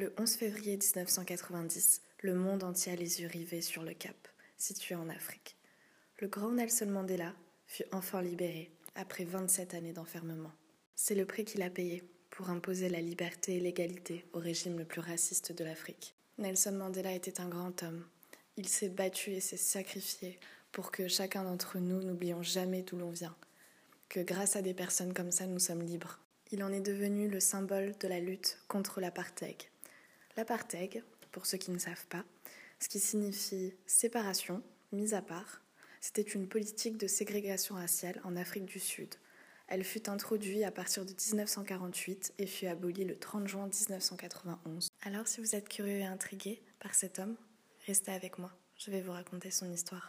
Le 11 février 1990, le monde entier a les yeux rivés sur le Cap, situé en Afrique. Le grand Nelson Mandela fut enfin libéré après 27 années d'enfermement. C'est le prix qu'il a payé pour imposer la liberté et l'égalité au régime le plus raciste de l'Afrique. Nelson Mandela était un grand homme. Il s'est battu et s'est sacrifié pour que chacun d'entre nous n'oublions jamais d'où l'on vient, que grâce à des personnes comme ça, nous sommes libres. Il en est devenu le symbole de la lutte contre l'apartheid. L'apartheid, pour ceux qui ne savent pas, ce qui signifie séparation, mise à part, c'était une politique de ségrégation raciale en Afrique du Sud. Elle fut introduite à partir de 1948 et fut abolie le 30 juin 1991. Alors si vous êtes curieux et intrigué par cet homme, restez avec moi, je vais vous raconter son histoire.